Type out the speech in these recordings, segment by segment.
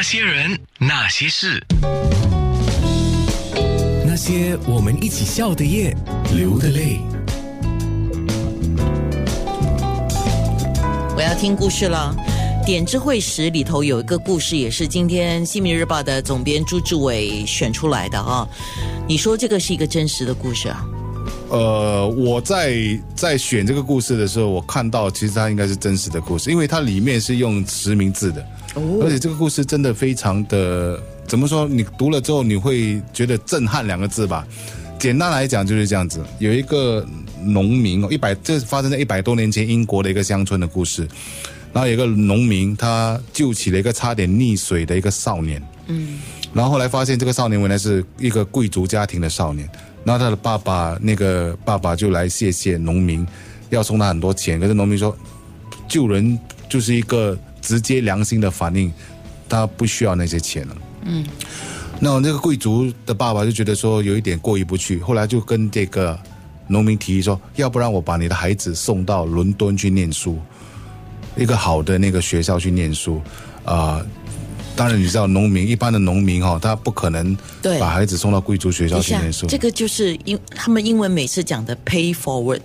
那些人，那些事，那些我们一起笑的夜，流的泪。我要听故事了。点智慧时里头有一个故事，也是今天《新民日报》的总编朱志伟选出来的啊。你说这个是一个真实的故事啊？呃，我在在选这个故事的时候，我看到其实它应该是真实的故事，因为它里面是用实名字的，而且这个故事真的非常的怎么说？你读了之后你会觉得震撼两个字吧？简单来讲就是这样子，有一个农民哦，一百这发生在一百多年前英国的一个乡村的故事，然后有一个农民他救起了一个差点溺水的一个少年，嗯，然后后来发现这个少年原来是一个贵族家庭的少年。然后他的爸爸，那个爸爸就来谢谢农民，要送他很多钱。可是农民说，救人就是一个直接良心的反应，他不需要那些钱了。嗯，那那个贵族的爸爸就觉得说有一点过意不去，后来就跟这个农民提议说，要不然我把你的孩子送到伦敦去念书，一个好的那个学校去念书，啊。当然，你知道农民一般的农民哈，他不可能把孩子送到贵族学校去念书。这个就是英他们英文每次讲的 pay forward。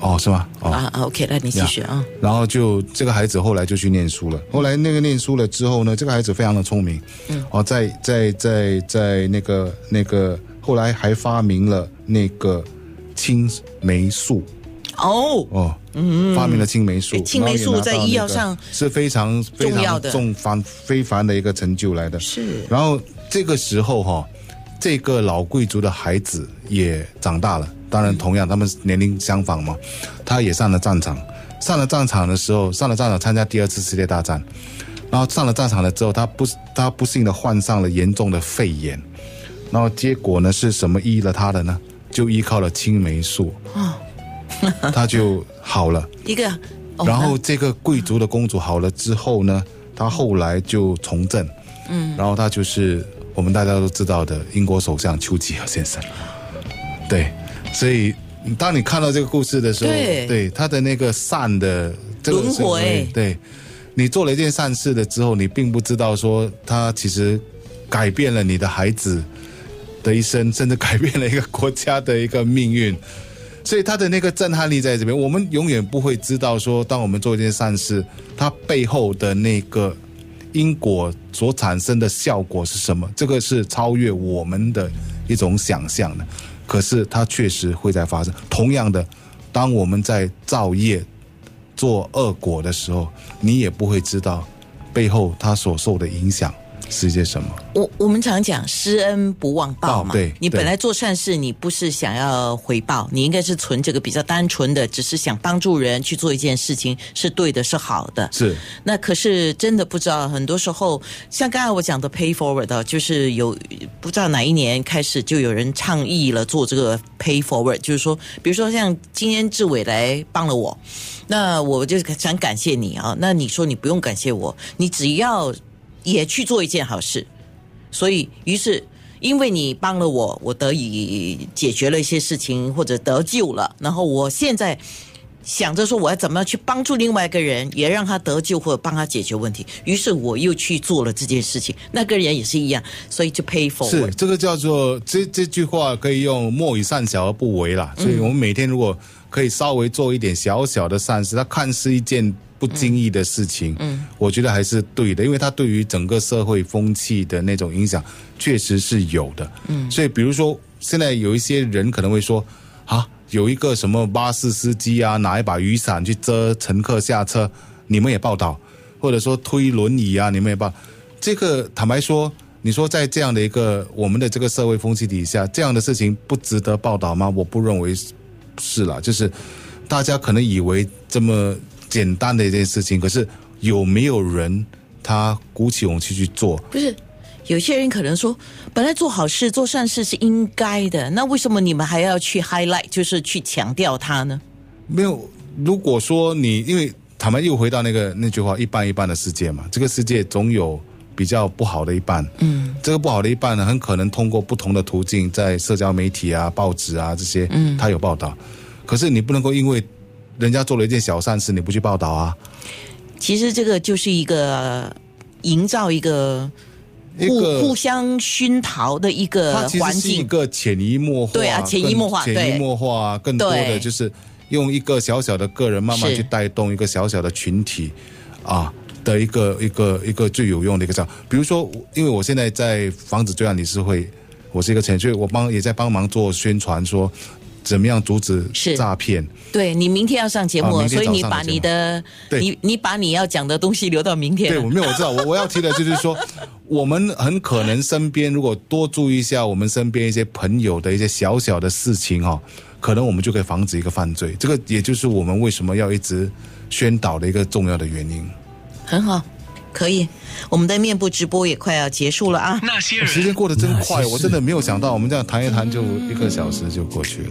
哦，是吗？啊，OK，那你继续啊。然后就这个孩子后来就去念书了。后来那个念书了之后呢，这个孩子非常的聪明。嗯。哦，在在在在那个那个后来还发明了那个青霉素。哦哦，嗯，发明了青霉素，青霉素在医药上是非常重要的、重凡非凡的一个成就来的。是。然后这个时候哈，这个老贵族的孩子也长大了，当然同样他们年龄相仿嘛，他也上了战场。上了战场的时候，上了战场参加第二次世界大战，然后上了战场了之后，他不他不幸的患上了严重的肺炎，然后结果呢是什么医了他的呢？就依靠了青霉素啊。他就好了，一个，然后这个贵族的公主好了之后呢，他后来就从政，嗯，然后他就是我们大家都知道的英国首相丘吉尔先生，对，所以当你看到这个故事的时候，对。他的那个善的轮回，对你做了一件善事的之后，你并不知道说他其实改变了你的孩子的一生，甚至改变了一个国家的一个命运。所以他的那个震撼力在这边，我们永远不会知道说，当我们做一件善事，它背后的那个因果所产生的效果是什么？这个是超越我们的一种想象的。可是它确实会在发生。同样的，当我们在造业、做恶果的时候，你也不会知道背后它所受的影响。是些什么？我我们常讲施恩不忘报嘛。对，你本来做善事，你不是想要回报，你应该是存这个比较单纯的，只是想帮助人去做一件事情，是对的，是好的。是。那可是真的不知道，很多时候像刚才我讲的 pay forward，就是有不知道哪一年开始就有人倡议了做这个 pay forward，就是说，比如说像今天志伟来帮了我，那我就想感谢你啊。那你说你不用感谢我，你只要。也去做一件好事，所以于是因为你帮了我，我得以解决了一些事情或者得救了。然后我现在想着说，我要怎么样去帮助另外一个人，也让他得救或者帮他解决问题。于是我又去做了这件事情，那个人也是一样，所以就 pay for。是这个叫做这这句话可以用莫以善小而不为啦。所以我们每天如果可以稍微做一点小小的善事，它看似一件。不经意的事情，嗯，我觉得还是对的，因为它对于整个社会风气的那种影响确实是有的，嗯，所以比如说现在有一些人可能会说，啊，有一个什么巴士司机啊，拿一把雨伞去遮乘客下车，你们也报道，或者说推轮椅啊，你们也报，这个坦白说，你说在这样的一个我们的这个社会风气底下，这样的事情不值得报道吗？我不认为是了，就是大家可能以为这么。简单的一件事情，可是有没有人他鼓起勇气去做？不是，有些人可能说，本来做好事、做善事是应该的，那为什么你们还要去 highlight，就是去强调它呢？没有，如果说你因为他们又回到那个那句话，一半一半的世界嘛，这个世界总有比较不好的一半。嗯，这个不好的一半呢，很可能通过不同的途径，在社交媒体啊、报纸啊这些，嗯，他有报道。可是你不能够因为。人家做了一件小善事，你不去报道啊？其实这个就是一个营造一个互一个互相熏陶的一个环境是一。个潜移默化，对啊潜移默化潜移默化，更多的就是用一个小小的个人慢慢去带动一个小小的群体啊的一个一个一个最有用的一个招。比如说，因为我现在在防止罪案理事会，我是一个成员，所以我帮也在帮忙做宣传，说怎么样阻止是诈骗。对你明天要上节目所以你把你的对你你把你要讲的东西留到明天对，我没有我知道，我我要提的就是说，我们很可能身边如果多注意一下我们身边一些朋友的一些小小的事情哈、可能我们就可以防止一个犯罪。这个也就是我们为什么要一直宣导的一个重要的原因。很好，可以。我们的面部直播也快要结束了啊。那些人，时间过得真快，我真的没有想到，我们这样谈一谈就一个小时就过去了。